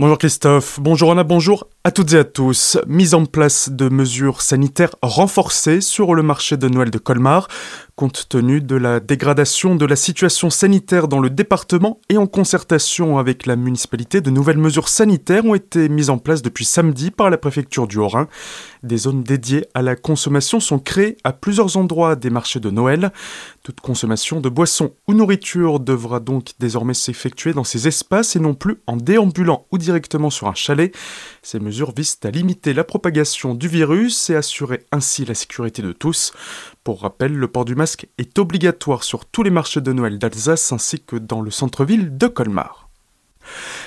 Bonjour Christophe, bonjour Anna, bonjour à toutes et à tous. Mise en place de mesures sanitaires renforcées sur le marché de Noël de Colmar. Compte tenu de la dégradation de la situation sanitaire dans le département et en concertation avec la municipalité, de nouvelles mesures sanitaires ont été mises en place depuis samedi par la préfecture du Haut-Rhin. Des zones dédiées à la consommation sont créées à plusieurs endroits des marchés de Noël. Toute consommation de boissons ou nourriture devra donc désormais s'effectuer dans ces espaces et non plus en déambulant ou directement sur un chalet. Ces mesures visent à limiter la propagation du virus et assurer ainsi la sécurité de tous. Pour rappel, le port du masque est obligatoire sur tous les marchés de Noël d'Alsace ainsi que dans le centre-ville de Colmar.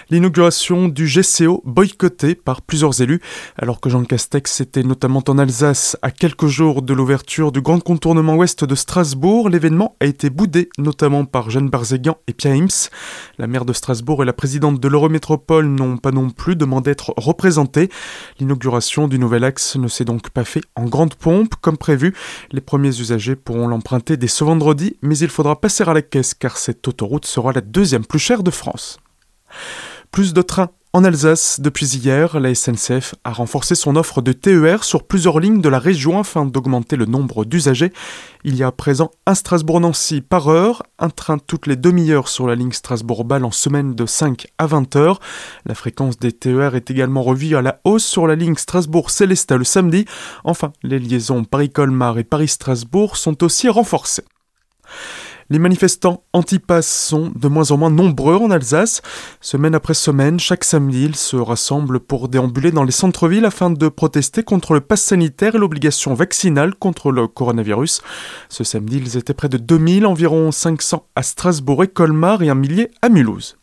L'inauguration du GCO boycottée par plusieurs élus, alors que Jean Castex était notamment en Alsace à quelques jours de l'ouverture du grand contournement ouest de Strasbourg, l'événement a été boudé notamment par Jeanne Barzegan et Pia Hims. La maire de Strasbourg et la présidente de l'Eurométropole n'ont pas non plus demandé d'être représentées. L'inauguration du nouvel axe ne s'est donc pas fait en grande pompe comme prévu. Les premiers usagers pourront l'emprunter dès ce vendredi, mais il faudra passer à la caisse car cette autoroute sera la deuxième plus chère de France. Plus de trains en Alsace, depuis hier, la SNCF a renforcé son offre de TER sur plusieurs lignes de la région afin d'augmenter le nombre d'usagers. Il y a à présent un Strasbourg-Nancy par heure, un train toutes les demi-heures sur la ligne Strasbourg-Bâle en semaine de 5 à 20 heures. La fréquence des TER est également revue à la hausse sur la ligne Strasbourg-Célestat le samedi. Enfin, les liaisons Paris-Colmar et Paris-Strasbourg sont aussi renforcées. Les manifestants anti-pass sont de moins en moins nombreux en Alsace. Semaine après semaine, chaque samedi, ils se rassemblent pour déambuler dans les centres-villes afin de protester contre le pass sanitaire et l'obligation vaccinale contre le coronavirus. Ce samedi, ils étaient près de 2000, environ 500 à Strasbourg et Colmar et un millier à Mulhouse.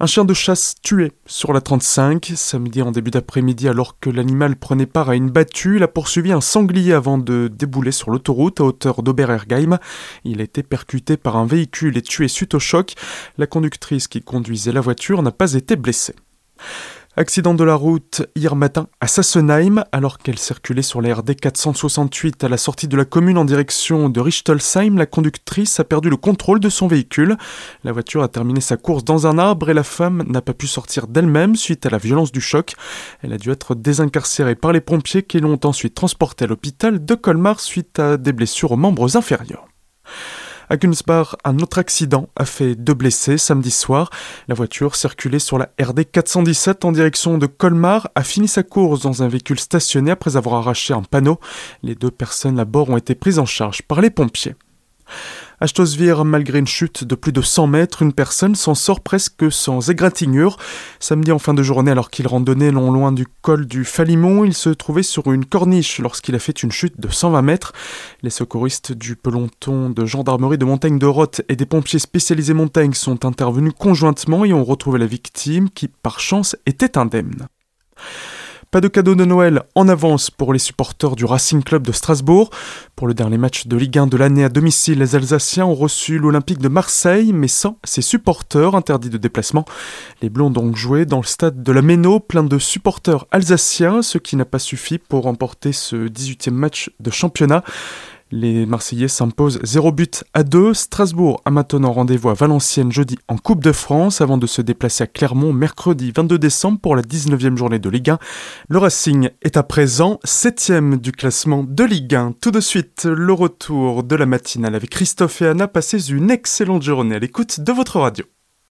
Un chien de chasse tué sur la 35, samedi en début d'après-midi alors que l'animal prenait part à une battue, il a poursuivi un sanglier avant de débouler sur l'autoroute à hauteur d'Oberergheim. Il a été percuté par un véhicule et tué suite au choc. La conductrice qui conduisait la voiture n'a pas été blessée. Accident de la route hier matin à Sassenheim, alors qu'elle circulait sur la RD 468 à la sortie de la commune en direction de Richtelsheim, la conductrice a perdu le contrôle de son véhicule. La voiture a terminé sa course dans un arbre et la femme n'a pas pu sortir d'elle-même suite à la violence du choc. Elle a dû être désincarcérée par les pompiers qui l'ont ensuite transportée à l'hôpital de Colmar suite à des blessures aux membres inférieurs. À Gunsbach, un autre accident a fait deux blessés samedi soir. La voiture circulait sur la RD 417 en direction de Colmar a fini sa course dans un véhicule stationné après avoir arraché un panneau. Les deux personnes à bord ont été prises en charge par les pompiers. À Stosvir, malgré une chute de plus de 100 mètres, une personne s'en sort presque sans égratignure. Samedi en fin de journée, alors qu'il randonnait non loin du col du Falimont, il se trouvait sur une corniche lorsqu'il a fait une chute de 120 mètres. Les secouristes du peloton de gendarmerie de montagne de Roth et des pompiers spécialisés montagne sont intervenus conjointement et ont retrouvé la victime qui, par chance, était indemne. Pas de cadeau de Noël en avance pour les supporters du Racing Club de Strasbourg. Pour le dernier match de Ligue 1 de l'année à domicile, les Alsaciens ont reçu l'Olympique de Marseille, mais sans ses supporters interdits de déplacement. Les Blonds ont donc joué dans le stade de la Méno, plein de supporters alsaciens, ce qui n'a pas suffi pour remporter ce 18e match de championnat. Les Marseillais s'imposent 0 but à 2. Strasbourg a maintenant rendez-vous à Valenciennes jeudi en Coupe de France avant de se déplacer à Clermont mercredi 22 décembre pour la 19e journée de Ligue 1. Le Racing est à présent 7 du classement de Ligue 1. Tout de suite, le retour de la matinale avec Christophe et Anna. Passez une excellente journée à l'écoute de votre radio.